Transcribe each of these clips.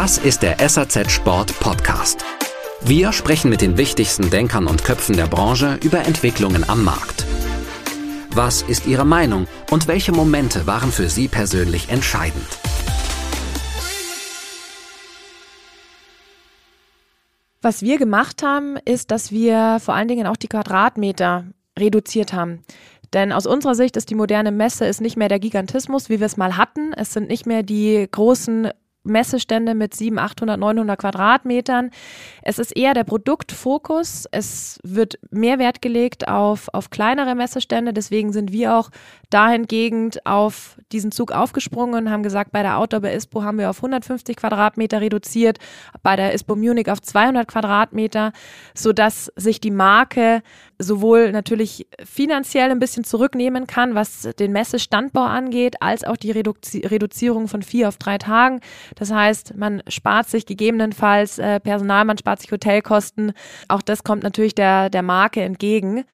Das ist der SAZ Sport Podcast. Wir sprechen mit den wichtigsten Denkern und Köpfen der Branche über Entwicklungen am Markt. Was ist Ihre Meinung und welche Momente waren für Sie persönlich entscheidend? Was wir gemacht haben, ist, dass wir vor allen Dingen auch die Quadratmeter reduziert haben. Denn aus unserer Sicht ist die moderne Messe ist nicht mehr der Gigantismus, wie wir es mal hatten. Es sind nicht mehr die großen Messestände mit 700, 800, 900 Quadratmetern. Es ist eher der Produktfokus. Es wird mehr Wert gelegt auf, auf kleinere Messestände. Deswegen sind wir auch dahingehend auf diesen Zug aufgesprungen und haben gesagt, bei der Outdoor bei ISPO haben wir auf 150 Quadratmeter reduziert, bei der ISPO Munich auf 200 Quadratmeter, sodass sich die Marke sowohl natürlich finanziell ein bisschen zurücknehmen kann, was den Messestandbau angeht, als auch die Reduzi Reduzierung von vier auf drei Tagen. Das heißt, man spart sich gegebenenfalls äh, Personal, man spart sich Hotelkosten. Auch das kommt natürlich der, der Marke entgegen.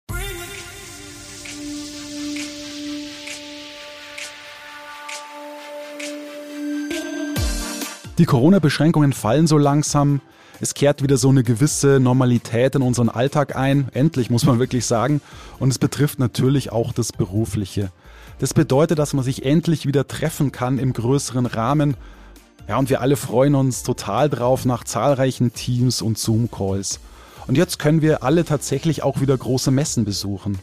Die Corona-Beschränkungen fallen so langsam. Es kehrt wieder so eine gewisse Normalität in unseren Alltag ein. Endlich, muss man wirklich sagen. Und es betrifft natürlich auch das Berufliche. Das bedeutet, dass man sich endlich wieder treffen kann im größeren Rahmen. Ja, und wir alle freuen uns total drauf nach zahlreichen Teams und Zoom-Calls. Und jetzt können wir alle tatsächlich auch wieder große Messen besuchen.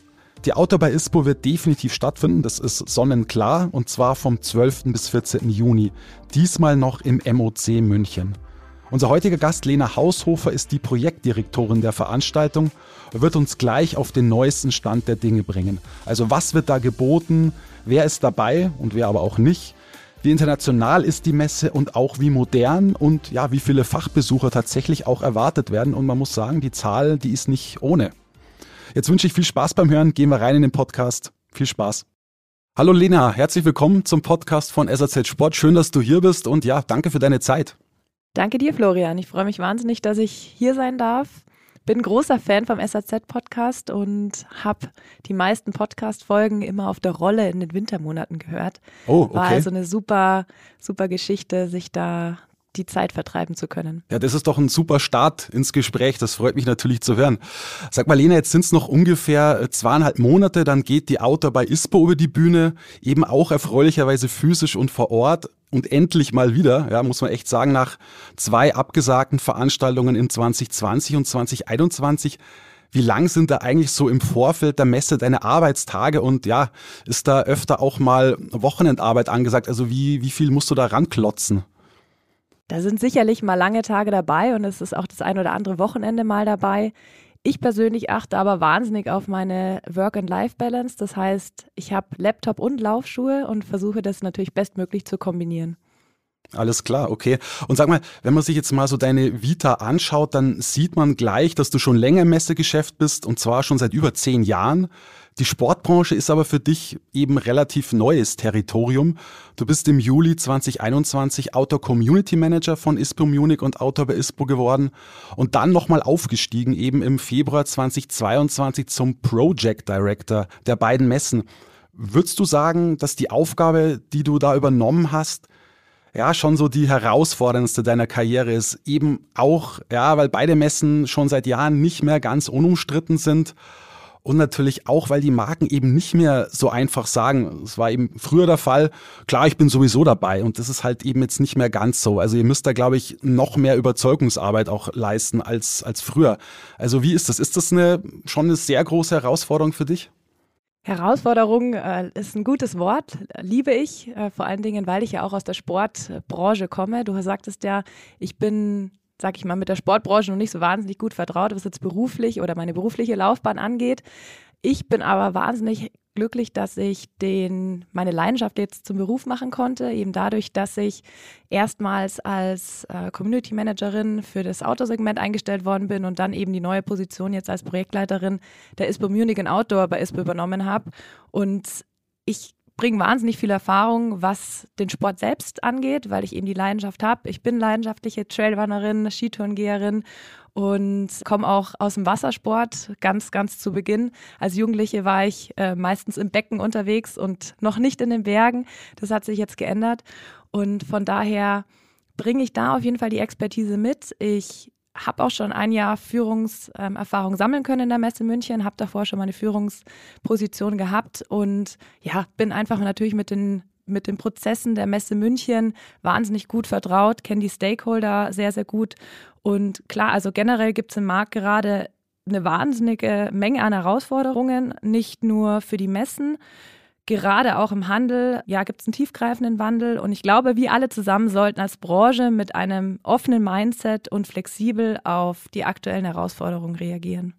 Die Auto bei ISPO wird definitiv stattfinden, das ist sonnenklar, und zwar vom 12. bis 14. Juni, diesmal noch im MOC München. Unser heutiger Gast Lena Haushofer ist die Projektdirektorin der Veranstaltung wird uns gleich auf den neuesten Stand der Dinge bringen. Also was wird da geboten, wer ist dabei und wer aber auch nicht, wie international ist die Messe und auch wie modern und ja, wie viele Fachbesucher tatsächlich auch erwartet werden. Und man muss sagen, die Zahl, die ist nicht ohne. Jetzt wünsche ich viel Spaß beim Hören. Gehen wir rein in den Podcast. Viel Spaß. Hallo Lena, herzlich willkommen zum Podcast von SAZ Sport. Schön, dass du hier bist und ja, danke für deine Zeit. Danke dir, Florian. Ich freue mich wahnsinnig, dass ich hier sein darf. Bin großer Fan vom SAZ-Podcast und habe die meisten Podcast-Folgen immer auf der Rolle in den Wintermonaten gehört. Oh, okay. War also eine super, super Geschichte, sich da die Zeit vertreiben zu können. Ja, das ist doch ein super Start ins Gespräch. Das freut mich natürlich zu hören. Sag mal, Lena, jetzt sind es noch ungefähr äh, zweieinhalb Monate, dann geht die Autor bei ISPO über die Bühne, eben auch erfreulicherweise physisch und vor Ort. Und endlich mal wieder, ja, muss man echt sagen, nach zwei abgesagten Veranstaltungen in 2020 und 2021 wie lang sind da eigentlich so im Vorfeld der Messe deine Arbeitstage und ja, ist da öfter auch mal Wochenendarbeit angesagt? Also wie, wie viel musst du da ranklotzen? Da sind sicherlich mal lange Tage dabei und es ist auch das ein oder andere Wochenende mal dabei. Ich persönlich achte aber wahnsinnig auf meine Work-and-Life-Balance. Das heißt, ich habe Laptop und Laufschuhe und versuche das natürlich bestmöglich zu kombinieren. Alles klar, okay. Und sag mal, wenn man sich jetzt mal so deine Vita anschaut, dann sieht man gleich, dass du schon länger im Messegeschäft bist und zwar schon seit über zehn Jahren. Die Sportbranche ist aber für dich eben relativ neues Territorium. Du bist im Juli 2021 Outdoor Community Manager von ISPO Munich und Outdoor bei ISPO geworden und dann nochmal aufgestiegen eben im Februar 2022 zum Project Director der beiden Messen. Würdest du sagen, dass die Aufgabe, die du da übernommen hast, ja, schon so die herausforderndste deiner Karriere ist. Eben auch, ja, weil beide Messen schon seit Jahren nicht mehr ganz unumstritten sind und natürlich auch, weil die Marken eben nicht mehr so einfach sagen, es war eben früher der Fall, klar, ich bin sowieso dabei und das ist halt eben jetzt nicht mehr ganz so. Also ihr müsst da, glaube ich, noch mehr Überzeugungsarbeit auch leisten als, als früher. Also wie ist das? Ist das eine, schon eine sehr große Herausforderung für dich? Herausforderung äh, ist ein gutes Wort, liebe ich, äh, vor allen Dingen, weil ich ja auch aus der Sportbranche komme. Du sagtest ja, ich bin sag ich mal, mit der Sportbranche noch nicht so wahnsinnig gut vertraut, was jetzt beruflich oder meine berufliche Laufbahn angeht. Ich bin aber wahnsinnig glücklich, dass ich den, meine Leidenschaft jetzt zum Beruf machen konnte, eben dadurch, dass ich erstmals als äh, Community Managerin für das Autosegment eingestellt worden bin und dann eben die neue Position jetzt als Projektleiterin der ISPO Munich and Outdoor bei ISPO übernommen habe. Und ich bringe wahnsinnig viel Erfahrung, was den Sport selbst angeht, weil ich eben die Leidenschaft habe. Ich bin leidenschaftliche Trailrunnerin, Skitourengeherin und komme auch aus dem Wassersport ganz, ganz zu Beginn. Als Jugendliche war ich äh, meistens im Becken unterwegs und noch nicht in den Bergen. Das hat sich jetzt geändert und von daher bringe ich da auf jeden Fall die Expertise mit. Ich habe auch schon ein Jahr Führungserfahrung sammeln können in der Messe München, habe davor schon mal eine Führungsposition gehabt und ja, bin einfach natürlich mit den mit den Prozessen der Messe München wahnsinnig gut vertraut, kenne die Stakeholder sehr, sehr gut. Und klar, also generell gibt es im Markt gerade eine wahnsinnige Menge an Herausforderungen, nicht nur für die Messen. Gerade auch im Handel, ja, gibt es einen tiefgreifenden Wandel. Und ich glaube, wir alle zusammen sollten als Branche mit einem offenen Mindset und flexibel auf die aktuellen Herausforderungen reagieren.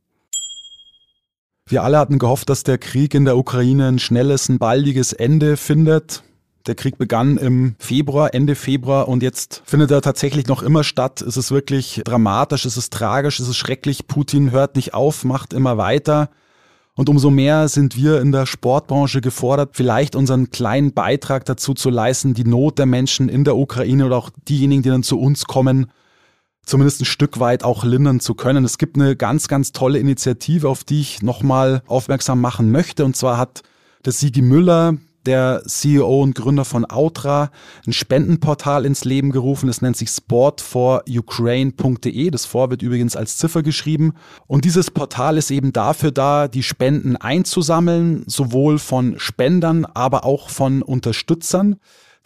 Wir alle hatten gehofft, dass der Krieg in der Ukraine ein schnelles, ein baldiges Ende findet. Der Krieg begann im Februar, Ende Februar und jetzt findet er tatsächlich noch immer statt. Es ist wirklich dramatisch, es ist tragisch, es ist schrecklich. Putin hört nicht auf, macht immer weiter. Und umso mehr sind wir in der Sportbranche gefordert, vielleicht unseren kleinen Beitrag dazu zu leisten, die Not der Menschen in der Ukraine oder auch diejenigen, die dann zu uns kommen, zumindest ein Stück weit auch lindern zu können. Es gibt eine ganz, ganz tolle Initiative, auf die ich nochmal aufmerksam machen möchte. Und zwar hat der Sigi Müller, der CEO und Gründer von Outra, ein Spendenportal ins Leben gerufen. Es nennt sich sportforukraine.de. Das Vor wird übrigens als Ziffer geschrieben. Und dieses Portal ist eben dafür da, die Spenden einzusammeln, sowohl von Spendern, aber auch von Unterstützern.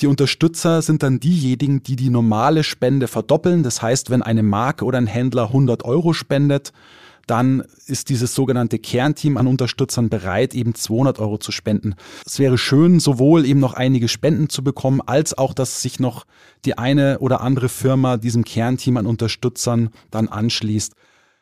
Die Unterstützer sind dann diejenigen, die die normale Spende verdoppeln. Das heißt, wenn eine Marke oder ein Händler 100 Euro spendet, dann ist dieses sogenannte Kernteam an Unterstützern bereit, eben 200 Euro zu spenden. Es wäre schön, sowohl eben noch einige Spenden zu bekommen, als auch, dass sich noch die eine oder andere Firma diesem Kernteam an Unterstützern dann anschließt.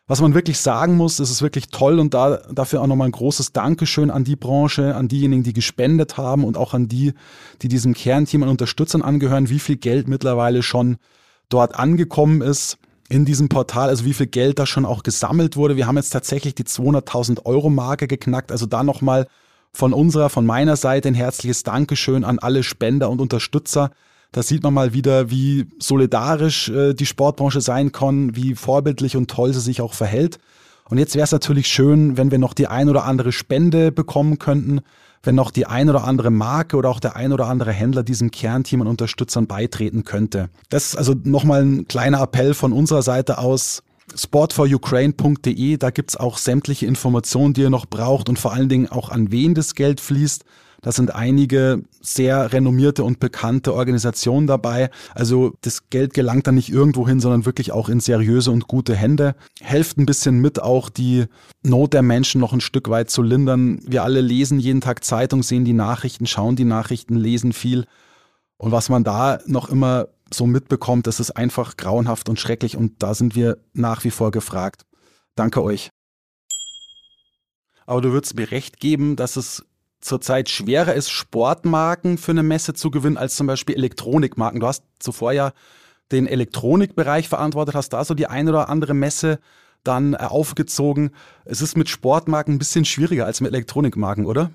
Was man wirklich sagen muss, es ist wirklich toll und da, dafür auch nochmal ein großes Dankeschön an die Branche, an diejenigen, die gespendet haben und auch an die, die diesem Kernteam an Unterstützern angehören, wie viel Geld mittlerweile schon dort angekommen ist in diesem Portal, also wie viel Geld da schon auch gesammelt wurde. Wir haben jetzt tatsächlich die 200.000 Euro Marke geknackt. Also da nochmal von unserer, von meiner Seite ein herzliches Dankeschön an alle Spender und Unterstützer. Da sieht man mal wieder, wie solidarisch äh, die Sportbranche sein kann, wie vorbildlich und toll sie sich auch verhält. Und jetzt wäre es natürlich schön, wenn wir noch die ein oder andere Spende bekommen könnten wenn noch die ein oder andere Marke oder auch der ein oder andere Händler diesem Kernteam an Unterstützern beitreten könnte. Das ist also nochmal ein kleiner Appell von unserer Seite aus. sportforukraine.de, da gibt's auch sämtliche Informationen, die ihr noch braucht und vor allen Dingen auch an wen das Geld fließt. Da sind einige sehr renommierte und bekannte Organisationen dabei. Also das Geld gelangt dann nicht irgendwo hin, sondern wirklich auch in seriöse und gute Hände. Helft ein bisschen mit, auch die Not der Menschen noch ein Stück weit zu lindern. Wir alle lesen jeden Tag Zeitung, sehen die Nachrichten, schauen die Nachrichten, lesen viel. Und was man da noch immer so mitbekommt, das ist einfach grauenhaft und schrecklich und da sind wir nach wie vor gefragt. Danke euch. Aber du würdest mir recht geben, dass es zurzeit schwerer ist, Sportmarken für eine Messe zu gewinnen, als zum Beispiel Elektronikmarken. Du hast zuvor ja den Elektronikbereich verantwortet, hast da so die eine oder andere Messe dann äh, aufgezogen. Es ist mit Sportmarken ein bisschen schwieriger als mit Elektronikmarken, oder?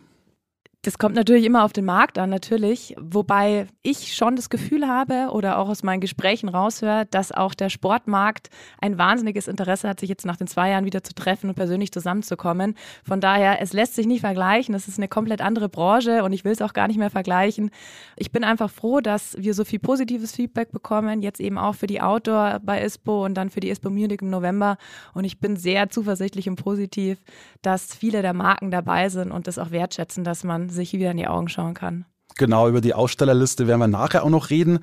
Das kommt natürlich immer auf den Markt an, natürlich. Wobei ich schon das Gefühl habe oder auch aus meinen Gesprächen raushöre, dass auch der Sportmarkt ein wahnsinniges Interesse hat, sich jetzt nach den zwei Jahren wieder zu treffen und persönlich zusammenzukommen. Von daher, es lässt sich nicht vergleichen. Es ist eine komplett andere Branche und ich will es auch gar nicht mehr vergleichen. Ich bin einfach froh, dass wir so viel positives Feedback bekommen, jetzt eben auch für die Outdoor bei ISPO und dann für die ISPO Munich im November. Und ich bin sehr zuversichtlich und positiv, dass viele der Marken dabei sind und das auch wertschätzen, dass man sich wieder in die Augen schauen kann. Genau, über die Ausstellerliste werden wir nachher auch noch reden.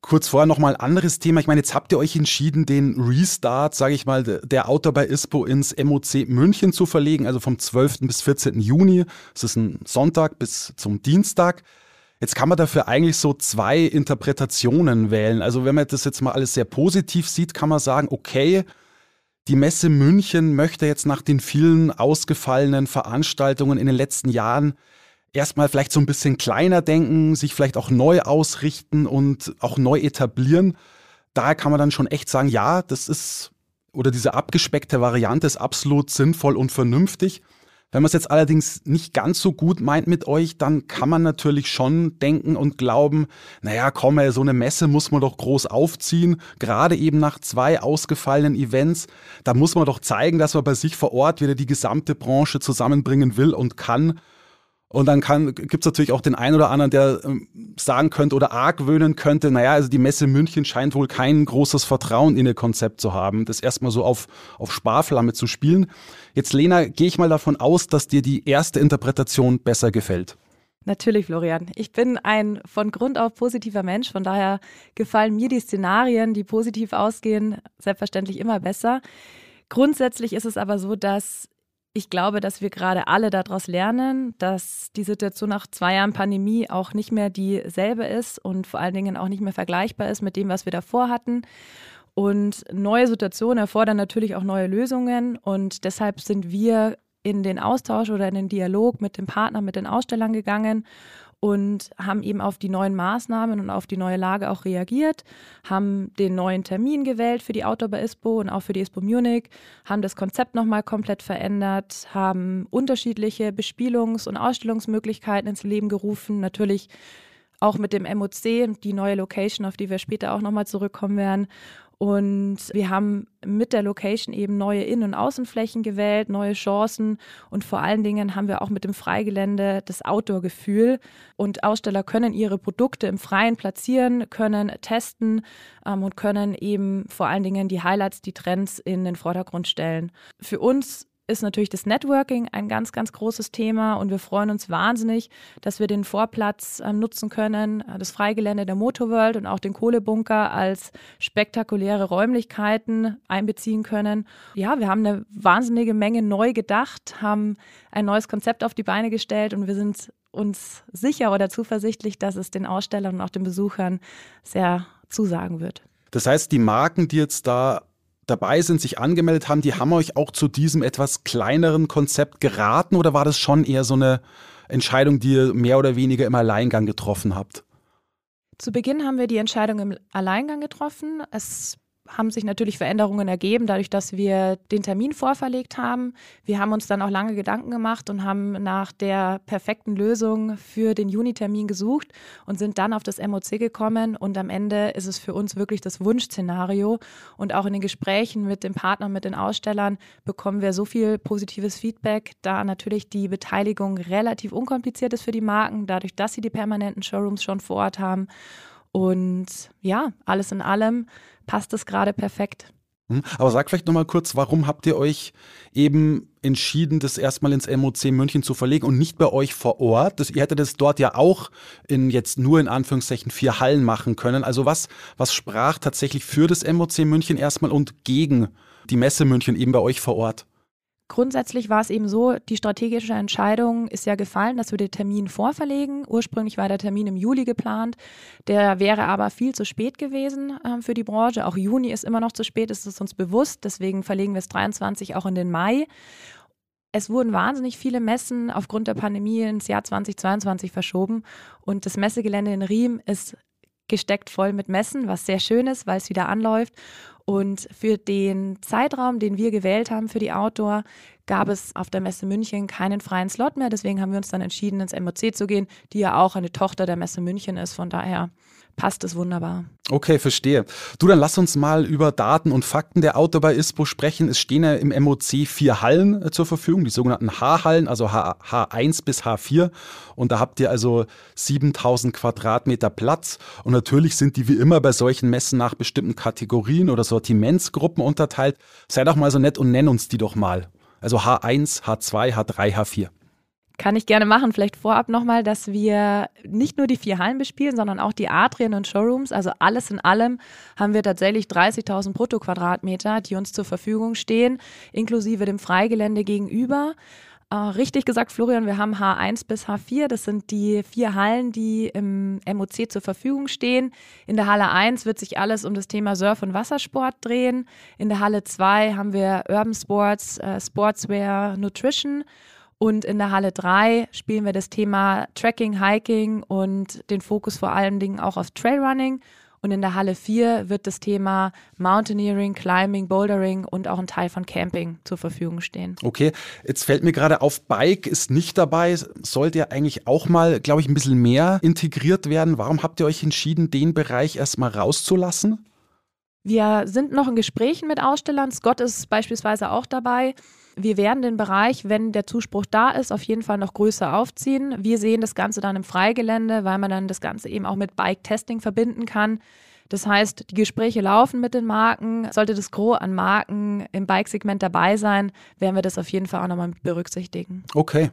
Kurz vorher nochmal ein anderes Thema. Ich meine, jetzt habt ihr euch entschieden, den Restart, sage ich mal, der Autor bei ISPO ins MOC München zu verlegen, also vom 12. bis 14. Juni. Das ist ein Sonntag bis zum Dienstag. Jetzt kann man dafür eigentlich so zwei Interpretationen wählen. Also wenn man das jetzt mal alles sehr positiv sieht, kann man sagen, okay, die Messe München möchte jetzt nach den vielen ausgefallenen Veranstaltungen in den letzten Jahren erstmal vielleicht so ein bisschen kleiner denken, sich vielleicht auch neu ausrichten und auch neu etablieren. Daher kann man dann schon echt sagen, ja, das ist, oder diese abgespeckte Variante ist absolut sinnvoll und vernünftig. Wenn man es jetzt allerdings nicht ganz so gut meint mit euch, dann kann man natürlich schon denken und glauben, naja, komm, so eine Messe muss man doch groß aufziehen, gerade eben nach zwei ausgefallenen Events. Da muss man doch zeigen, dass man bei sich vor Ort wieder die gesamte Branche zusammenbringen will und kann. Und dann gibt es natürlich auch den einen oder anderen, der ähm, sagen könnte oder argwöhnen könnte, naja, also die Messe München scheint wohl kein großes Vertrauen in ihr Konzept zu haben, das erstmal so auf, auf Sparflamme zu spielen. Jetzt, Lena, gehe ich mal davon aus, dass dir die erste Interpretation besser gefällt. Natürlich, Florian. Ich bin ein von Grund auf positiver Mensch. Von daher gefallen mir die Szenarien, die positiv ausgehen, selbstverständlich immer besser. Grundsätzlich ist es aber so, dass ich glaube, dass wir gerade alle daraus lernen, dass die Situation nach zwei Jahren Pandemie auch nicht mehr dieselbe ist und vor allen Dingen auch nicht mehr vergleichbar ist mit dem, was wir davor hatten. Und neue Situationen erfordern natürlich auch neue Lösungen. Und deshalb sind wir in den Austausch oder in den Dialog mit dem Partner, mit den Ausstellern gegangen und haben eben auf die neuen Maßnahmen und auf die neue Lage auch reagiert, haben den neuen Termin gewählt für die Outdoor bei ISPO und auch für die ISPO Munich, haben das Konzept nochmal komplett verändert, haben unterschiedliche Bespielungs- und Ausstellungsmöglichkeiten ins Leben gerufen, natürlich auch mit dem MOC, die neue Location, auf die wir später auch nochmal zurückkommen werden und wir haben mit der Location eben neue Innen- und Außenflächen gewählt, neue Chancen und vor allen Dingen haben wir auch mit dem Freigelände das Outdoor-Gefühl. Und Aussteller können ihre Produkte im Freien platzieren, können testen ähm, und können eben vor allen Dingen die Highlights, die Trends in den Vordergrund stellen. Für uns ist natürlich das Networking ein ganz, ganz großes Thema und wir freuen uns wahnsinnig, dass wir den Vorplatz äh, nutzen können, äh, das Freigelände der Motorworld und auch den Kohlebunker als spektakuläre Räumlichkeiten einbeziehen können. Ja, wir haben eine wahnsinnige Menge neu gedacht, haben ein neues Konzept auf die Beine gestellt und wir sind uns sicher oder zuversichtlich, dass es den Ausstellern und auch den Besuchern sehr zusagen wird. Das heißt, die Marken, die jetzt da dabei sind, sich angemeldet haben, die haben euch auch zu diesem etwas kleineren Konzept geraten oder war das schon eher so eine Entscheidung, die ihr mehr oder weniger im Alleingang getroffen habt? Zu Beginn haben wir die Entscheidung im Alleingang getroffen. Es haben sich natürlich Veränderungen ergeben, dadurch, dass wir den Termin vorverlegt haben. Wir haben uns dann auch lange Gedanken gemacht und haben nach der perfekten Lösung für den Juni-Termin gesucht und sind dann auf das MOC gekommen. Und am Ende ist es für uns wirklich das Wunschszenario. Und auch in den Gesprächen mit dem Partner, mit den Ausstellern bekommen wir so viel positives Feedback, da natürlich die Beteiligung relativ unkompliziert ist für die Marken, dadurch, dass sie die permanenten Showrooms schon vor Ort haben. Und ja, alles in allem passt es gerade perfekt. Hm, aber sag vielleicht nochmal kurz, warum habt ihr euch eben entschieden, das erstmal ins MOC München zu verlegen und nicht bei euch vor Ort? Das, ihr hättet das dort ja auch in jetzt nur in Anführungszeichen vier Hallen machen können. Also was, was sprach tatsächlich für das MOC München erstmal und gegen die Messe München eben bei euch vor Ort? Grundsätzlich war es eben so, die strategische Entscheidung ist ja gefallen, dass wir den Termin vorverlegen. Ursprünglich war der Termin im Juli geplant. Der wäre aber viel zu spät gewesen äh, für die Branche. Auch Juni ist immer noch zu spät, ist es uns bewusst. Deswegen verlegen wir es 23 auch in den Mai. Es wurden wahnsinnig viele Messen aufgrund der Pandemie ins Jahr 2022 verschoben. Und das Messegelände in Riem ist gesteckt voll mit Messen, was sehr schön ist, weil es wieder anläuft. Und für den Zeitraum, den wir gewählt haben für die Outdoor, gab es auf der Messe München keinen freien Slot mehr. Deswegen haben wir uns dann entschieden, ins MOC zu gehen, die ja auch eine Tochter der Messe München ist. Von daher passt es wunderbar. Okay, verstehe. Du, dann lass uns mal über Daten und Fakten der bei ISPO sprechen. Es stehen ja im MOC vier Hallen äh, zur Verfügung, die sogenannten H-Hallen, also H H1 bis H4. Und da habt ihr also 7000 Quadratmeter Platz. Und natürlich sind die wie immer bei solchen Messen nach bestimmten Kategorien oder Sortimentsgruppen unterteilt. Sei doch mal so nett und nenn uns die doch mal. Also H1, H2, H3, H4. Kann ich gerne machen. Vielleicht vorab nochmal, dass wir nicht nur die vier Hallen bespielen, sondern auch die Atrien und Showrooms. Also alles in allem haben wir tatsächlich 30.000 Bruttoquadratmeter, die uns zur Verfügung stehen, inklusive dem Freigelände gegenüber. Äh, richtig gesagt, Florian, wir haben H1 bis H4. Das sind die vier Hallen, die im MOC zur Verfügung stehen. In der Halle 1 wird sich alles um das Thema Surf- und Wassersport drehen. In der Halle 2 haben wir Urban Sports, äh, Sportswear, Nutrition. Und in der Halle 3 spielen wir das Thema Tracking, Hiking und den Fokus vor allen Dingen auch auf Trailrunning. Und in der Halle 4 wird das Thema Mountaineering, Climbing, Bouldering und auch ein Teil von Camping zur Verfügung stehen. Okay, jetzt fällt mir gerade auf, Bike ist nicht dabei. Sollte ja eigentlich auch mal, glaube ich, ein bisschen mehr integriert werden. Warum habt ihr euch entschieden, den Bereich erstmal rauszulassen? Wir sind noch in Gesprächen mit Ausstellern. Scott ist beispielsweise auch dabei. Wir werden den Bereich, wenn der Zuspruch da ist, auf jeden Fall noch größer aufziehen. Wir sehen das Ganze dann im Freigelände, weil man dann das Ganze eben auch mit Bike-Testing verbinden kann. Das heißt, die Gespräche laufen mit den Marken. Sollte das Gros an Marken im Bike-Segment dabei sein, werden wir das auf jeden Fall auch nochmal berücksichtigen. Okay.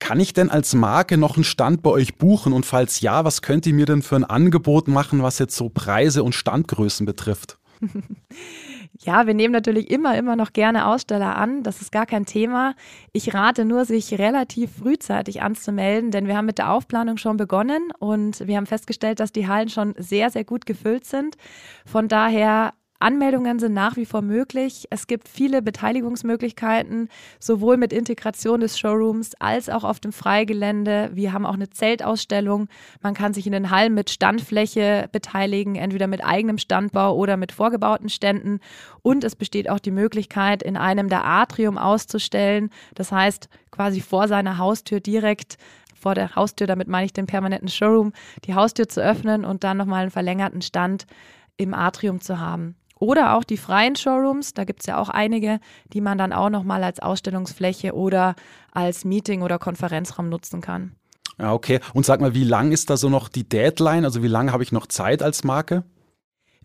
Kann ich denn als Marke noch einen Stand bei euch buchen? Und falls ja, was könnt ihr mir denn für ein Angebot machen, was jetzt so Preise und Standgrößen betrifft? Ja, wir nehmen natürlich immer, immer noch gerne Aussteller an. Das ist gar kein Thema. Ich rate nur, sich relativ frühzeitig anzumelden, denn wir haben mit der Aufplanung schon begonnen und wir haben festgestellt, dass die Hallen schon sehr, sehr gut gefüllt sind. Von daher Anmeldungen sind nach wie vor möglich. Es gibt viele Beteiligungsmöglichkeiten, sowohl mit Integration des Showrooms als auch auf dem Freigelände. Wir haben auch eine Zeltausstellung. Man kann sich in den Hallen mit Standfläche beteiligen, entweder mit eigenem Standbau oder mit vorgebauten Ständen. Und es besteht auch die Möglichkeit, in einem der Atrium auszustellen. Das heißt, quasi vor seiner Haustür direkt vor der Haustür, damit meine ich den permanenten Showroom, die Haustür zu öffnen und dann nochmal einen verlängerten Stand im Atrium zu haben. Oder auch die freien Showrooms, da gibt es ja auch einige, die man dann auch nochmal als Ausstellungsfläche oder als Meeting- oder Konferenzraum nutzen kann. Ja, okay. Und sag mal, wie lang ist da so noch die Deadline? Also wie lange habe ich noch Zeit als Marke?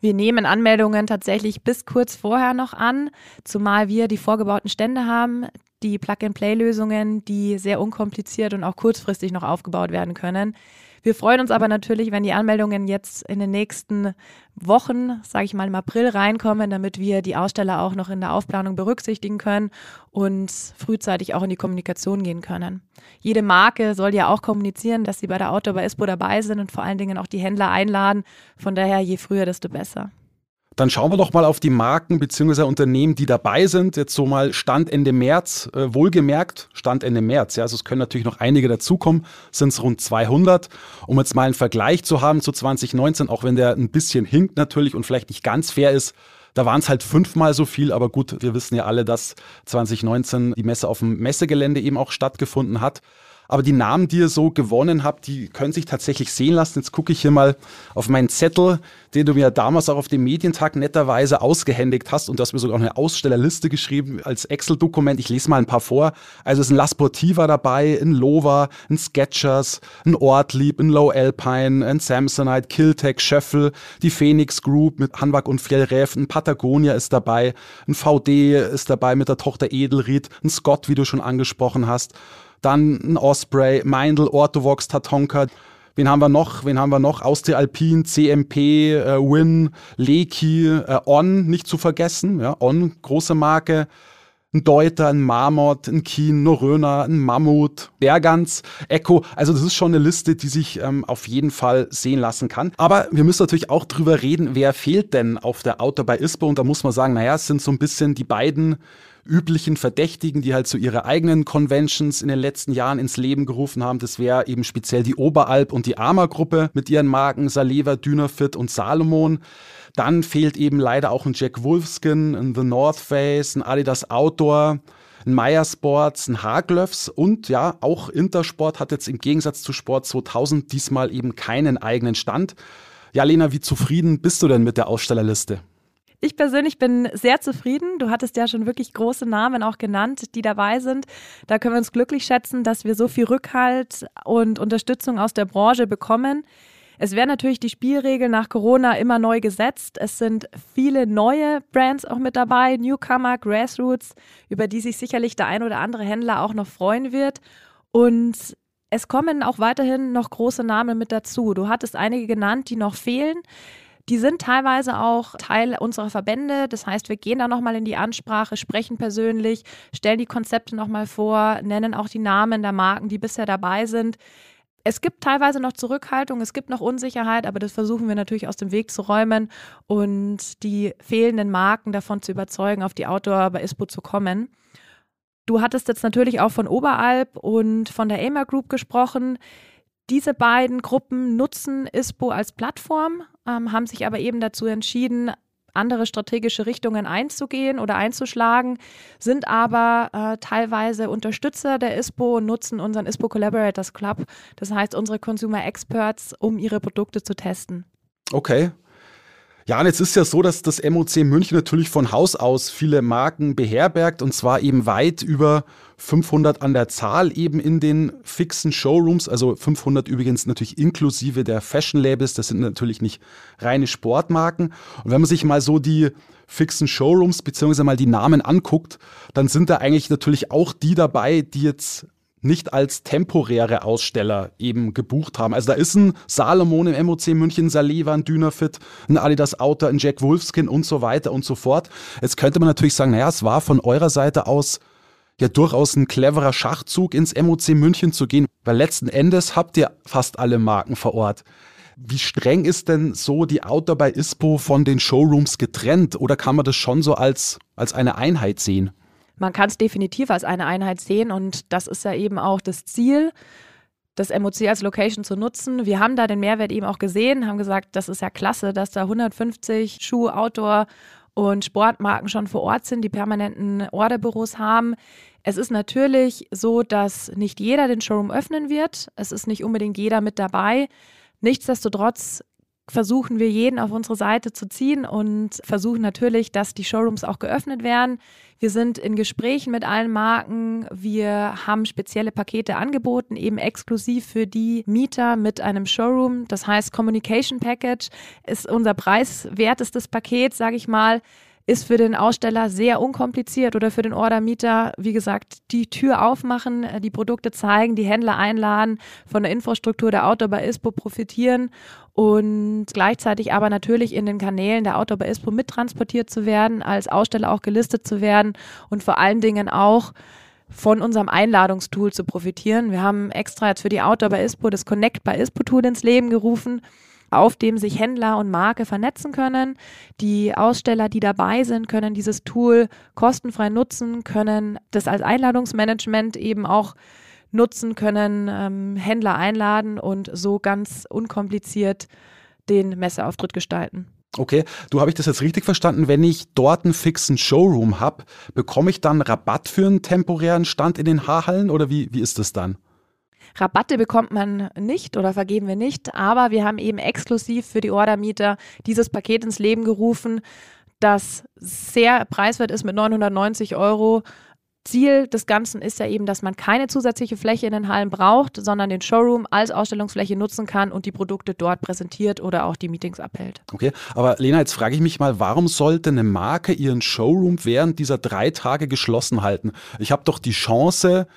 Wir nehmen Anmeldungen tatsächlich bis kurz vorher noch an, zumal wir die vorgebauten Stände haben, die Plug-and-Play-Lösungen, die sehr unkompliziert und auch kurzfristig noch aufgebaut werden können. Wir freuen uns aber natürlich, wenn die Anmeldungen jetzt in den nächsten Wochen, sage ich mal im April, reinkommen, damit wir die Aussteller auch noch in der Aufplanung berücksichtigen können und frühzeitig auch in die Kommunikation gehen können. Jede Marke soll ja auch kommunizieren, dass sie bei der Outdoor bei ISPO dabei sind und vor allen Dingen auch die Händler einladen. Von daher, je früher, desto besser. Dann schauen wir doch mal auf die Marken bzw. Unternehmen, die dabei sind. Jetzt so mal Stand Ende März, äh, wohlgemerkt Stand Ende März. Ja, also es können natürlich noch einige dazukommen, sind es rund 200. Um jetzt mal einen Vergleich zu haben zu 2019, auch wenn der ein bisschen hinkt natürlich und vielleicht nicht ganz fair ist, da waren es halt fünfmal so viel, aber gut, wir wissen ja alle, dass 2019 die Messe auf dem Messegelände eben auch stattgefunden hat. Aber die Namen, die ihr so gewonnen habt, die können sich tatsächlich sehen lassen. Jetzt gucke ich hier mal auf meinen Zettel, den du mir damals auch auf dem Medientag netterweise ausgehändigt hast. Und du hast mir sogar auch eine Ausstellerliste geschrieben als Excel-Dokument. Ich lese mal ein paar vor. Also ist ein La Sportiva dabei, ein Lova, ein Sketchers, ein Ortlieb, ein Low Alpine, ein Samsonite, Kiltech, Schöffel, die Phoenix Group mit Hanwag und Fjellräf, ein Patagonia ist dabei, ein VD ist dabei mit der Tochter Edelried, ein Scott, wie du schon angesprochen hast dann ein Osprey, Meindl, Orthovox, Tatonka. Wen haben wir noch? Wen haben wir noch? Austria Alpin, CMP, äh, Win, Leki, äh, On, nicht zu vergessen. Ja, On, große Marke. Ein Deuter, ein Marmot, ein Kien, Noröner, ein Mammut, Bergans, Echo. Also das ist schon eine Liste, die sich ähm, auf jeden Fall sehen lassen kann. Aber wir müssen natürlich auch drüber reden, wer fehlt denn auf der Auto bei ISPO? Und da muss man sagen, naja, es sind so ein bisschen die beiden üblichen Verdächtigen, die halt so ihre eigenen Conventions in den letzten Jahren ins Leben gerufen haben. Das wäre eben speziell die Oberalp und die Arma-Gruppe mit ihren Marken Saleva, Dynafit und Salomon. Dann fehlt eben leider auch ein Jack Wolfskin, ein The North Face, ein Adidas Outdoor, ein Meyer Sports, ein Haglöfs und ja, auch Intersport hat jetzt im Gegensatz zu Sport 2000 diesmal eben keinen eigenen Stand. Ja, Lena, wie zufrieden bist du denn mit der Ausstellerliste? Ich persönlich bin sehr zufrieden. Du hattest ja schon wirklich große Namen auch genannt, die dabei sind. Da können wir uns glücklich schätzen, dass wir so viel Rückhalt und Unterstützung aus der Branche bekommen. Es werden natürlich die Spielregeln nach Corona immer neu gesetzt. Es sind viele neue Brands auch mit dabei, Newcomer, Grassroots, über die sich sicherlich der ein oder andere Händler auch noch freuen wird. Und es kommen auch weiterhin noch große Namen mit dazu. Du hattest einige genannt, die noch fehlen. Die sind teilweise auch Teil unserer Verbände. Das heißt, wir gehen da nochmal in die Ansprache, sprechen persönlich, stellen die Konzepte nochmal vor, nennen auch die Namen der Marken, die bisher dabei sind. Es gibt teilweise noch Zurückhaltung, es gibt noch Unsicherheit, aber das versuchen wir natürlich aus dem Weg zu räumen und die fehlenden Marken davon zu überzeugen, auf die Outdoor bei ISPO zu kommen. Du hattest jetzt natürlich auch von Oberalp und von der AMA Group gesprochen. Diese beiden Gruppen nutzen ISPO als Plattform, ähm, haben sich aber eben dazu entschieden, andere strategische Richtungen einzugehen oder einzuschlagen, sind aber äh, teilweise Unterstützer der ISPO und nutzen unseren ISPO Collaborators Club, das heißt unsere Consumer Experts, um ihre Produkte zu testen. Okay. Ja, und jetzt ist ja so, dass das MOC München natürlich von Haus aus viele Marken beherbergt und zwar eben weit über 500 an der Zahl eben in den fixen Showrooms, also 500 übrigens natürlich inklusive der Fashion Labels, das sind natürlich nicht reine Sportmarken. Und wenn man sich mal so die fixen Showrooms beziehungsweise mal die Namen anguckt, dann sind da eigentlich natürlich auch die dabei, die jetzt nicht als temporäre Aussteller eben gebucht haben. Also da ist ein Salomon im MOC München, Saleva, ein Dynafit, ein Adidas Outer, ein Jack Wolfskin und so weiter und so fort. Jetzt könnte man natürlich sagen, naja, es war von eurer Seite aus ja durchaus ein cleverer Schachzug ins MOC München zu gehen, weil letzten Endes habt ihr fast alle Marken vor Ort. Wie streng ist denn so die Outdoor bei ISPO von den Showrooms getrennt oder kann man das schon so als, als eine Einheit sehen? Man kann es definitiv als eine Einheit sehen und das ist ja eben auch das Ziel, das MOC als Location zu nutzen. Wir haben da den Mehrwert eben auch gesehen, haben gesagt, das ist ja klasse, dass da 150 Schuh, Outdoor und Sportmarken schon vor Ort sind, die permanenten Orderbüros haben. Es ist natürlich so, dass nicht jeder den Showroom öffnen wird. Es ist nicht unbedingt jeder mit dabei. Nichtsdestotrotz versuchen wir jeden auf unsere Seite zu ziehen und versuchen natürlich, dass die Showrooms auch geöffnet werden. Wir sind in Gesprächen mit allen Marken. Wir haben spezielle Pakete angeboten, eben exklusiv für die Mieter mit einem Showroom. Das heißt, Communication Package ist unser preiswertestes Paket, sage ich mal ist für den Aussteller sehr unkompliziert oder für den Ordermieter, wie gesagt, die Tür aufmachen, äh, die Produkte zeigen, die Händler einladen, von der Infrastruktur der Outdoor bei ISPO profitieren und gleichzeitig aber natürlich in den Kanälen der Outdoor bei ISPO mittransportiert zu werden, als Aussteller auch gelistet zu werden und vor allen Dingen auch von unserem Einladungstool zu profitieren. Wir haben extra jetzt für die Outdoor bei ISPO das Connect bei ISPO Tool ins Leben gerufen auf dem sich Händler und Marke vernetzen können. Die Aussteller, die dabei sind, können dieses Tool kostenfrei nutzen, können das als Einladungsmanagement eben auch nutzen, können ähm, Händler einladen und so ganz unkompliziert den Messeauftritt gestalten. Okay, du habe ich das jetzt richtig verstanden? Wenn ich dort einen fixen Showroom habe, bekomme ich dann Rabatt für einen temporären Stand in den Haarhallen oder wie, wie ist das dann? Rabatte bekommt man nicht oder vergeben wir nicht, aber wir haben eben exklusiv für die Ordermieter dieses Paket ins Leben gerufen, das sehr preiswert ist mit 990 Euro. Ziel des Ganzen ist ja eben, dass man keine zusätzliche Fläche in den Hallen braucht, sondern den Showroom als Ausstellungsfläche nutzen kann und die Produkte dort präsentiert oder auch die Meetings abhält. Okay, aber Lena, jetzt frage ich mich mal, warum sollte eine Marke ihren Showroom während dieser drei Tage geschlossen halten? Ich habe doch die Chance,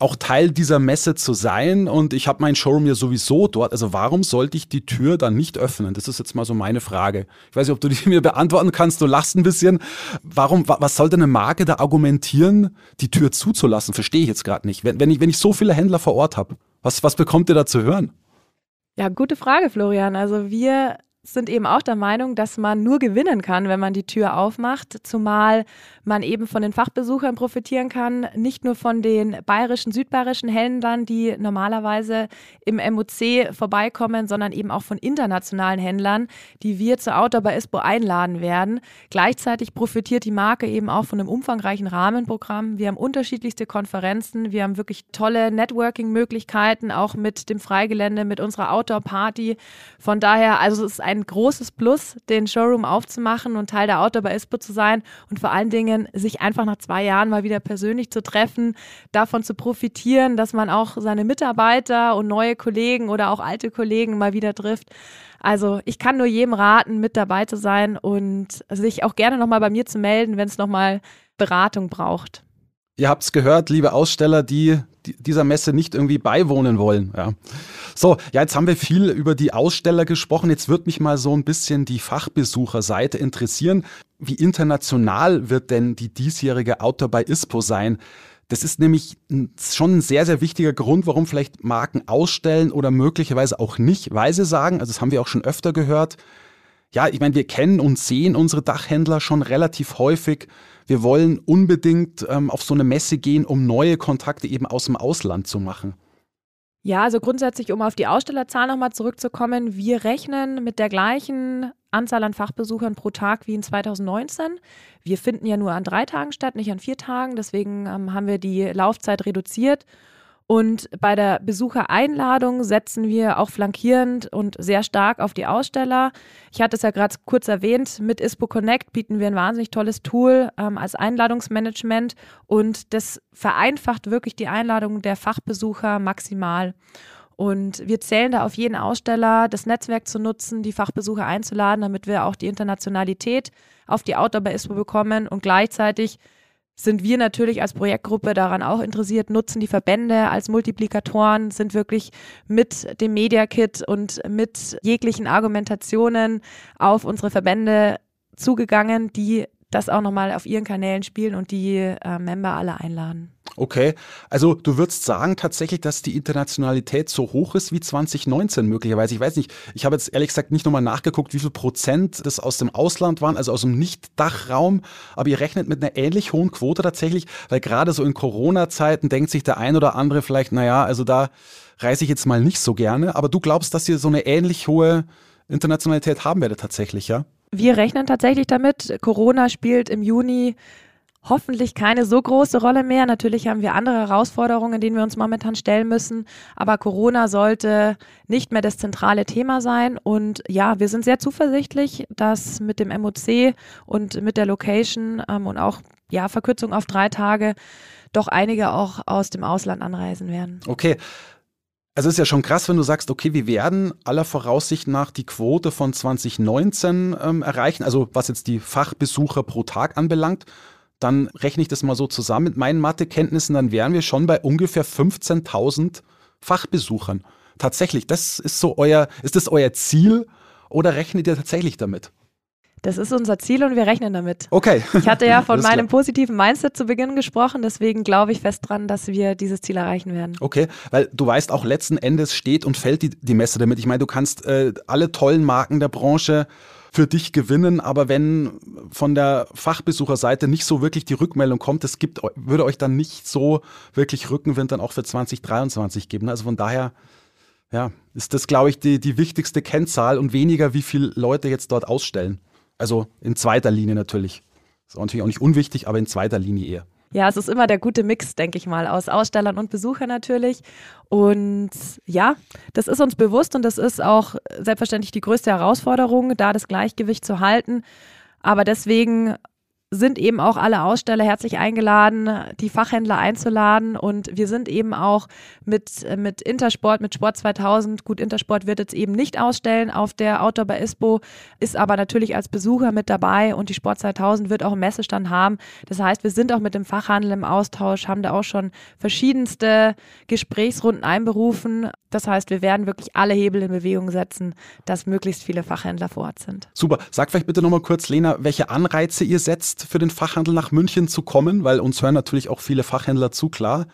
auch Teil dieser Messe zu sein und ich habe mein Showroom ja sowieso dort. Also warum sollte ich die Tür dann nicht öffnen? Das ist jetzt mal so meine Frage. Ich weiß nicht, ob du die mir beantworten kannst. Du lachst ein bisschen. Warum, was sollte eine Marke da argumentieren, die Tür zuzulassen? Verstehe ich jetzt gerade nicht. Wenn, wenn, ich, wenn ich so viele Händler vor Ort habe, was, was bekommt ihr da zu hören? Ja, gute Frage, Florian. Also wir sind eben auch der Meinung, dass man nur gewinnen kann, wenn man die Tür aufmacht, zumal man eben von den Fachbesuchern profitieren kann, nicht nur von den bayerischen, südbayerischen Händlern, die normalerweise im MOC vorbeikommen, sondern eben auch von internationalen Händlern, die wir zur Outdoor bei ISPO einladen werden. Gleichzeitig profitiert die Marke eben auch von einem umfangreichen Rahmenprogramm. Wir haben unterschiedlichste Konferenzen, wir haben wirklich tolle Networking-Möglichkeiten, auch mit dem Freigelände, mit unserer Outdoor-Party. Von daher, also es ist ein großes Plus, den Showroom aufzumachen und Teil der Outdoor bei ISPO zu sein und vor allen Dingen sich einfach nach zwei Jahren mal wieder persönlich zu treffen, davon zu profitieren, dass man auch seine Mitarbeiter und neue Kollegen oder auch alte Kollegen mal wieder trifft. Also ich kann nur jedem raten, mit dabei zu sein und sich auch gerne nochmal bei mir zu melden, wenn es nochmal Beratung braucht. Ihr habt es gehört, liebe Aussteller, die, dieser Messe nicht irgendwie beiwohnen wollen. Ja. So, ja, jetzt haben wir viel über die Aussteller gesprochen. Jetzt wird mich mal so ein bisschen die Fachbesucherseite interessieren. Wie international wird denn die diesjährige Outdoor bei ISPO sein? Das ist nämlich schon ein sehr, sehr wichtiger Grund, warum vielleicht Marken ausstellen oder möglicherweise auch nicht, weil sie sagen, also das haben wir auch schon öfter gehört, ja, ich meine, wir kennen und sehen unsere Dachhändler schon relativ häufig. Wir wollen unbedingt ähm, auf so eine Messe gehen, um neue Kontakte eben aus dem Ausland zu machen. Ja, also grundsätzlich, um auf die Ausstellerzahl nochmal zurückzukommen, wir rechnen mit der gleichen Anzahl an Fachbesuchern pro Tag wie in 2019. Wir finden ja nur an drei Tagen statt, nicht an vier Tagen. Deswegen ähm, haben wir die Laufzeit reduziert Und bei der Besuchereinladung setzen wir auch flankierend und sehr stark auf die Aussteller. Ich hatte es ja gerade kurz erwähnt, mit ISPO Connect bieten wir ein wahnsinnig tolles Tool ähm, als Einladungsmanagement und das vereinfacht wirklich die Einladung der Fachbesucher maximal. Und wir zählen da auf jeden Aussteller, das Netzwerk zu nutzen, die Fachbesucher einzuladen, damit wir auch die Internationalität auf die Outdoor bei ISPO bekommen und gleichzeitig sind wir natürlich als Projektgruppe daran auch interessiert, nutzen die Verbände als Multiplikatoren, sind wirklich mit dem Media Kit und mit jeglichen Argumentationen auf unsere Verbände zugegangen, die das auch nochmal auf ihren Kanälen spielen und die äh, Member alle einladen. Okay, also du würdest sagen tatsächlich, dass die Internationalität so hoch ist wie 2019 möglicherweise. Ich weiß nicht, ich habe jetzt ehrlich gesagt nicht nochmal nachgeguckt, wie viel Prozent das aus dem Ausland waren, also aus dem Nicht-Dachraum, aber ihr rechnet mit einer ähnlich hohen Quote tatsächlich, weil gerade so in Corona-Zeiten denkt sich der ein oder andere vielleicht, naja, also da reise ich jetzt mal nicht so gerne, aber du glaubst, dass ihr so eine ähnlich hohe Internationalität haben werdet tatsächlich, ja? Wir rechnen tatsächlich damit. Corona spielt im Juni hoffentlich keine so große Rolle mehr. Natürlich haben wir andere Herausforderungen, denen wir uns momentan stellen müssen. Aber Corona sollte nicht mehr das zentrale Thema sein. Und ja, wir sind sehr zuversichtlich, dass mit dem MOC und mit der Location ähm, und auch ja, Verkürzung auf drei Tage doch einige auch aus dem Ausland anreisen werden. Okay. Also ist ja schon krass, wenn du sagst, okay, wir werden aller Voraussicht nach die Quote von 2019 ähm, erreichen, also was jetzt die Fachbesucher pro Tag anbelangt dann rechne ich das mal so zusammen mit meinen Mathekenntnissen, dann wären wir schon bei ungefähr 15.000 Fachbesuchern. Tatsächlich, das ist so euer, ist das euer Ziel oder rechnet ihr tatsächlich damit? Das ist unser Ziel und wir rechnen damit. Okay. Ich hatte ja von meinem positiven Mindset zu Beginn gesprochen, deswegen glaube ich fest dran, dass wir dieses Ziel erreichen werden. Okay, weil du weißt auch letzten Endes steht und fällt die, die Messe damit. Ich meine, du kannst äh, alle tollen Marken der Branche für dich gewinnen. Aber wenn von der Fachbesucherseite nicht so wirklich die Rückmeldung kommt, es gibt, würde euch dann nicht so wirklich Rückenwind dann auch für 2023 geben. Also von daher, ja, ist das, glaube ich, die, die wichtigste Kennzahl und weniger, wie viele Leute jetzt dort ausstellen. Also in zweiter Linie natürlich. Ist natürlich auch nicht unwichtig, aber in zweiter Linie eher. Ja, es ist immer der gute Mix, denke ich mal, aus Ausstellern und Besuchern natürlich. Und ja, das ist uns bewusst und das ist auch selbstverständlich die größte Herausforderung, da das Gleichgewicht zu halten. Aber deswegen sind eben auch alle Aussteller herzlich eingeladen, die Fachhändler einzuladen. Und wir sind eben auch mit, mit Intersport, mit Sport 2000, gut, Intersport wird jetzt eben nicht ausstellen auf der Outdoor bei ISPO, ist aber natürlich als Besucher mit dabei und die Sport 2000 wird auch einen Messestand haben. Das heißt, wir sind auch mit dem Fachhandel im Austausch, haben da auch schon verschiedenste Gesprächsrunden einberufen. Das heißt, wir werden wirklich alle Hebel in Bewegung setzen, dass möglichst viele Fachhändler vor Ort sind. Super. Sag vielleicht bitte nochmal kurz, Lena, welche Anreize ihr setzt für den Fachhandel nach München zu kommen, weil uns hören natürlich auch viele Fachhändler zu, klar.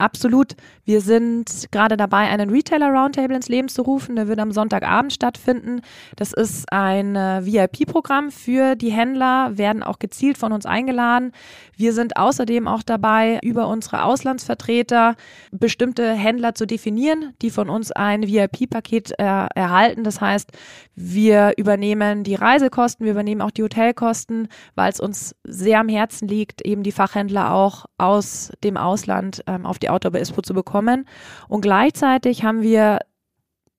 Absolut. Wir sind gerade dabei, einen Retailer Roundtable ins Leben zu rufen. Der wird am Sonntagabend stattfinden. Das ist ein äh, VIP-Programm für die Händler, werden auch gezielt von uns eingeladen. Wir sind außerdem auch dabei, über unsere Auslandsvertreter bestimmte Händler zu definieren, die von uns ein VIP-Paket äh, erhalten. Das heißt, wir übernehmen die Reisekosten, wir übernehmen auch die Hotelkosten, weil es uns sehr am Herzen liegt, eben die Fachhändler auch aus dem Ausland ähm, auf die Outdoor bei ISPO zu bekommen. Und gleichzeitig haben wir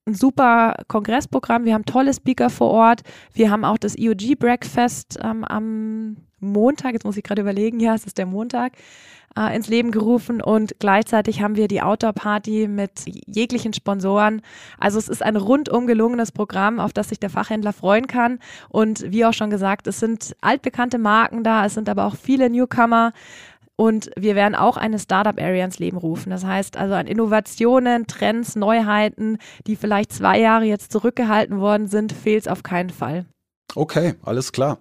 ein super Kongressprogramm, wir haben tolle Speaker vor Ort, wir haben auch das EOG Breakfast ähm, am Montag, jetzt muss ich gerade überlegen, ja, es ist der Montag, äh, ins Leben gerufen und gleichzeitig haben wir die Outdoor-Party mit jeglichen Sponsoren. Also es ist ein rundum gelungenes Programm, auf das sich der Fachhändler freuen kann. Und wie auch schon gesagt, es sind altbekannte Marken da, es sind aber auch viele Newcomer. Und wir werden auch eine Startup-Area ins Leben rufen. Das heißt also an Innovationen, Trends, Neuheiten, die vielleicht zwei Jahre jetzt zurückgehalten worden sind, fehlt es auf keinen Fall. Okay, alles klar.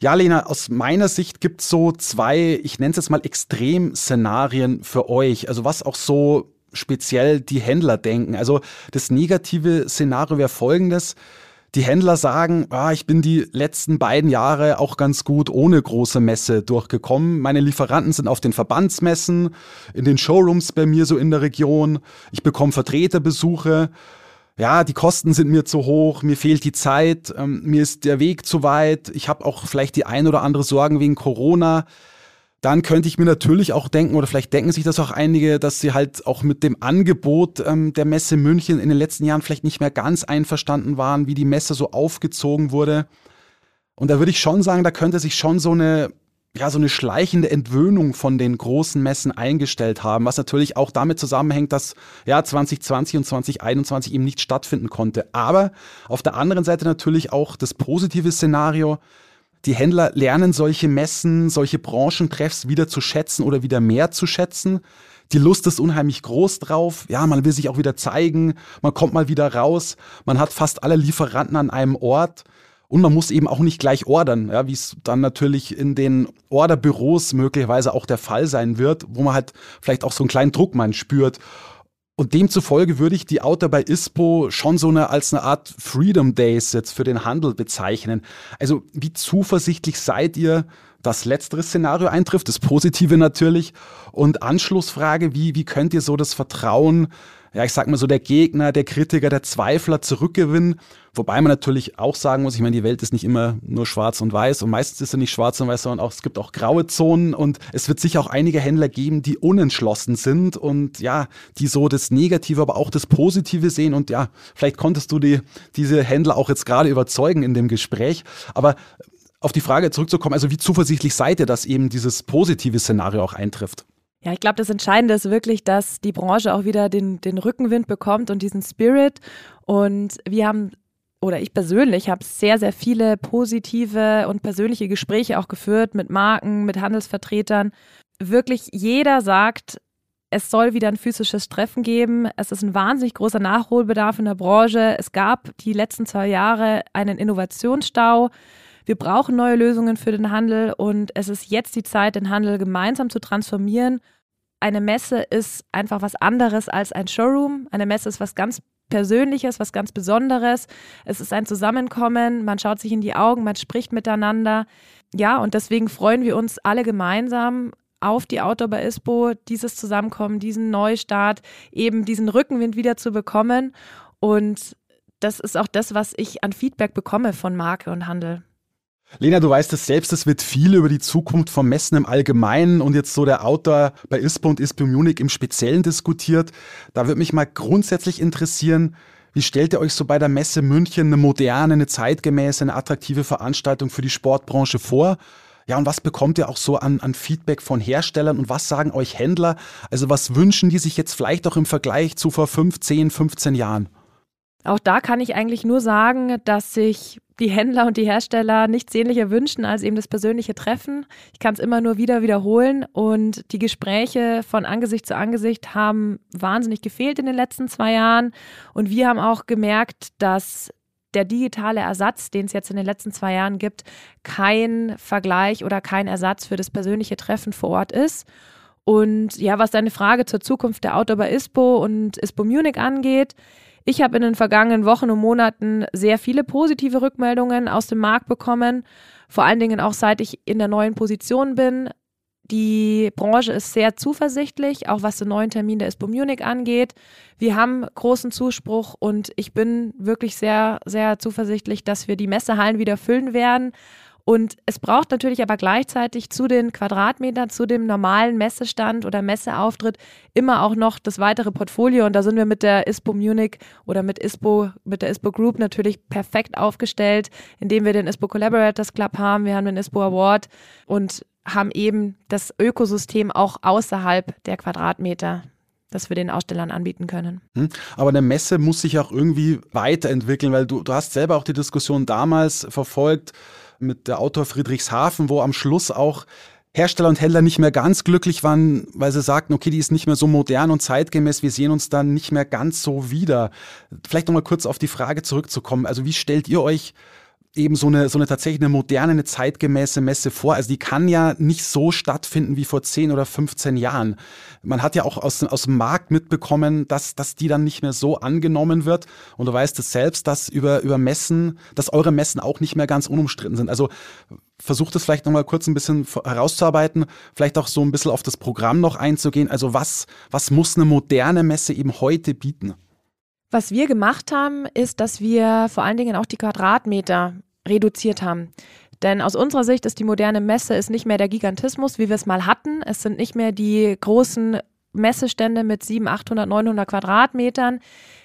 Ja, Lena, aus meiner Sicht gibt es so zwei, ich nenne es jetzt mal Extremszenarien für euch. Also was auch so speziell die Händler denken. Also das negative Szenario wäre folgendes. Die Händler sagen, ah, ich bin die letzten beiden Jahre auch ganz gut ohne große Messe durchgekommen. Meine Lieferanten sind auf den Verbandsmessen, in den Showrooms bei mir so in der Region. Ich bekomme Vertreterbesuche ja, die Kosten sind mir zu hoch, mir fehlt die Zeit, ähm, mir ist der Weg zu weit, ich habe auch vielleicht die ein oder andere Sorgen wegen Corona. Dann könnte ich mir natürlich auch denken, oder vielleicht denken sich das auch einige, dass sie halt auch mit dem Angebot ähm, der Messe München in den letzten Jahren vielleicht nicht mehr ganz einverstanden waren, wie die Messe so aufgezogen wurde. Und da würde ich schon sagen, da könnte sich schon so eine, ja, so eine schleichende Entwöhnung von den großen Messen eingestellt haben, was natürlich auch damit zusammenhängt, dass ja 2020 und 2021 eben nicht stattfinden konnte. Aber auf der anderen Seite natürlich auch das positive Szenario, die Händler lernen solche Messen, solche Branchentreffs wieder zu schätzen oder wieder mehr zu schätzen. Die Lust ist unheimlich groß drauf. Ja, man will sich auch wieder zeigen. Man kommt mal wieder raus. Man hat fast alle Lieferanten an einem Ort. Und man muss eben auch nicht gleich ordern, ja, wie es dann natürlich in den Orderbüros möglicherweise auch der Fall sein wird, wo man halt vielleicht auch so einen kleinen Druck man spürt. Und demzufolge würde ich die Outer bei ISPO schon so eine, als eine Art Freedom Days jetzt für den Handel bezeichnen. Also wie zuversichtlich seid ihr, dass letzteres Szenario eintrifft, das Positive natürlich. Und Anschlussfrage, wie, wie könnt ihr so das Vertrauen ja, ich sag mal so, der Gegner, der Kritiker, der Zweifler zurückgewinnen. Wobei man natürlich auch sagen muss, ich meine, die Welt ist nicht immer nur schwarz und weiß und meistens ist sie nicht schwarz und weiß, sondern auch, es gibt auch graue Zonen und es wird sicher auch einige Händler geben, die unentschlossen sind und ja, die so das Negative, aber auch das Positive sehen und ja, vielleicht konntest du die, diese Händler auch jetzt gerade überzeugen in dem Gespräch, aber auf die Frage zurückzukommen, also wie zuversichtlich seid ihr, dass eben dieses positive Szenario auch eintrifft? Ja, ich glaube, das Entscheidende ist wirklich, dass die Branche auch wieder den, den Rückenwind bekommt und diesen Spirit. Und wir haben, oder ich persönlich habe sehr, sehr viele positive und persönliche Gespräche auch geführt mit Marken, mit Handelsvertretern. Wirklich jeder sagt, es soll wieder ein physisches Treffen geben. Es ist ein wahnsinnig großer Nachholbedarf in der Branche. Es gab die letzten zwei Jahre einen Innovationsstau. Wir brauchen neue Lösungen für den Handel und es ist jetzt die Zeit, den Handel gemeinsam zu transformieren. Eine Messe ist einfach was anderes als ein Showroom. Eine Messe ist was ganz Persönliches, was ganz Besonderes. Es ist ein Zusammenkommen, man schaut sich in die Augen, man spricht miteinander. Ja, und deswegen freuen wir uns alle gemeinsam auf die Outdoor bei ISPO, dieses Zusammenkommen, diesen Neustart, eben diesen Rückenwind wieder zu bekommen. Und das ist auch das, was ich an Feedback bekomme von Marke und Handel. Lena, du weißt es selbst, es wird viel über die Zukunft vom Messen im Allgemeinen und jetzt so der Outdoor bei ISPO und ISPO Munich im Speziellen diskutiert. Da würde mich mal grundsätzlich interessieren, wie stellt ihr euch so bei der Messe München eine moderne, eine zeitgemäße, eine attraktive Veranstaltung für die Sportbranche vor? Ja, und was bekommt ihr auch so an, an Feedback von Herstellern und was sagen euch Händler? Also was wünschen die sich jetzt vielleicht auch im Vergleich zu vor 15, 15 Jahren? Auch da kann ich eigentlich nur sagen, dass sich die Händler und die Hersteller nichts sehnlicher wünschen als eben das persönliche Treffen. Ich kann es immer nur wieder wiederholen und die Gespräche von Angesicht zu Angesicht haben wahnsinnig gefehlt in den letzten zwei Jahren und wir haben auch gemerkt, dass der digitale Ersatz, den es jetzt in den letzten zwei Jahren gibt, kein Vergleich oder kein Ersatz für das persönliche Treffen vor Ort ist. Und ja, was deine Frage zur Zukunft der Outdoor bei ISPO und ISPO Munich angeht, ich habe in den vergangenen Wochen und Monaten sehr viele positive Rückmeldungen aus dem Markt bekommen, vor allen Dingen auch seit ich in der neuen Position bin. Die Branche ist sehr zuversichtlich, auch was den neuen Termin der ISPO Munich angeht. Wir haben großen Zuspruch und ich bin wirklich sehr, sehr zuversichtlich, dass wir die Messehallen wieder füllen werden. Und es braucht natürlich aber gleichzeitig zu den Quadratmetern, zu dem normalen Messestand oder Messeauftritt immer auch noch das weitere Portfolio. Und da sind wir mit der ISPO Munich oder mit ISPO, mit der ISPO Group natürlich perfekt aufgestellt, indem wir den ISPO Collaborators Club haben, wir haben den ISPO Award und haben eben das Ökosystem auch außerhalb der Quadratmeter das wir den Ausstellern anbieten können. Hm. Aber eine Messe muss sich auch irgendwie weiterentwickeln, weil du, du hast selber auch die Diskussion damals verfolgt, mit der Autor Friedrichshafen, wo am Schluss auch Hersteller und Händler nicht mehr ganz glücklich waren, weil sie sagten, okay, die ist nicht mehr so modern und zeitgemäß, wir sehen uns dann nicht mehr ganz so wieder. Vielleicht nochmal kurz auf die Frage zurückzukommen. Also wie stellt ihr euch eben so eine, so eine tatsächlich eine moderne, eine zeitgemäße Messe vor. Also die kann ja nicht so stattfinden wie vor 10 oder 15 Jahren. Man hat ja auch aus, aus dem Markt mitbekommen, dass, dass die dann nicht mehr so angenommen wird. Und du weißt es selbst, dass über, über Messen, dass eure Messen auch nicht mehr ganz unumstritten sind. Also versucht es vielleicht nochmal kurz ein bisschen herauszuarbeiten, vielleicht auch so ein bisschen auf das Programm noch einzugehen. Also was, was muss eine moderne Messe eben heute bieten? Was wir gemacht haben, ist, dass wir vor allen Dingen auch die Quadratmeter reduziert haben. Denn aus unserer Sicht ist die moderne Messe ist nicht mehr der Gigantismus, wie wir es mal hatten. Es sind nicht mehr die großen Messestände mit 700, 800, 900 Quadratmetern.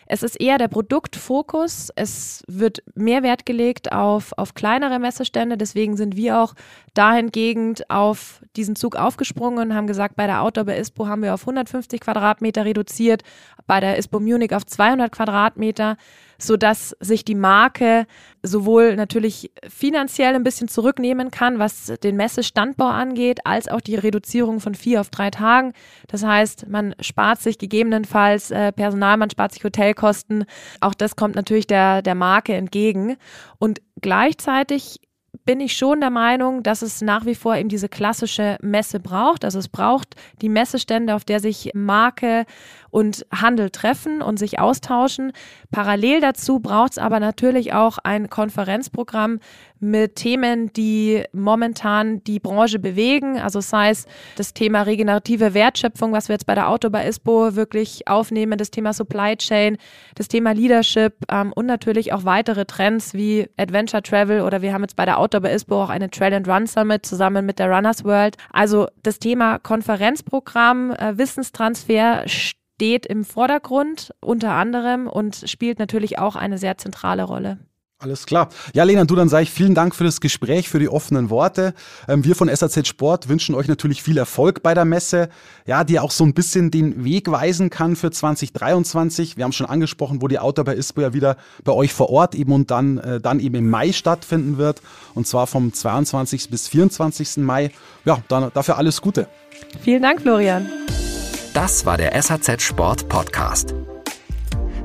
Es ist eher der Produktfokus. Es wird mehr Wert gelegt auf, auf kleinere Messestände. Deswegen sind wir auch dahingehend auf diesen Zug aufgesprungen und haben gesagt, bei der Outdoor bei ISPO haben wir auf 150 Quadratmeter reduziert, bei der ISPO Munich auf 200 Quadratmeter so dass sich die Marke sowohl natürlich finanziell ein bisschen zurücknehmen kann, was den Messestandbau angeht, als auch die Reduzierung von vier auf drei Tagen. Das heißt, man spart sich gegebenenfalls äh, Personal, man spart sich Hotelkosten. Auch das kommt natürlich der, der Marke entgegen. Und gleichzeitig bin ich schon der Meinung, dass es nach wie vor eben diese klassische Messe braucht. Also es braucht die Messestände, auf der sich Marke und Handel treffen und sich austauschen. Parallel dazu braucht es aber natürlich auch ein Konferenzprogramm mit Themen, die momentan die Branche bewegen. Also sei es das Thema regenerative Wertschöpfung, was wir jetzt bei der Autobar ISPO wirklich aufnehmen, das Thema Supply Chain, das Thema Leadership ähm, und natürlich auch weitere Trends wie Adventure Travel oder wir haben jetzt bei der Autobar ISPO auch eine Trail and Run Summit zusammen mit der Runners World. Also das Thema Konferenzprogramm, äh, Wissenstransfer steht im Vordergrund unter anderem und spielt natürlich auch eine sehr zentrale Rolle. Alles klar. Ja, Lena, du, dann sage ich vielen Dank für das Gespräch, für die offenen Worte. Ähm, wir von SAZ Sport wünschen euch natürlich viel Erfolg bei der Messe, ja, die auch so ein bisschen den Weg weisen kann für 2023. Wir haben schon angesprochen, wo die Outdoor bei ISPO ja wieder bei euch vor Ort eben und dann, äh, dann eben im Mai stattfinden wird. Und zwar vom 22. bis 24. Mai. Ja, dann dafür alles Gute. Vielen Dank, Florian. Das war der SAZ Sport Podcast.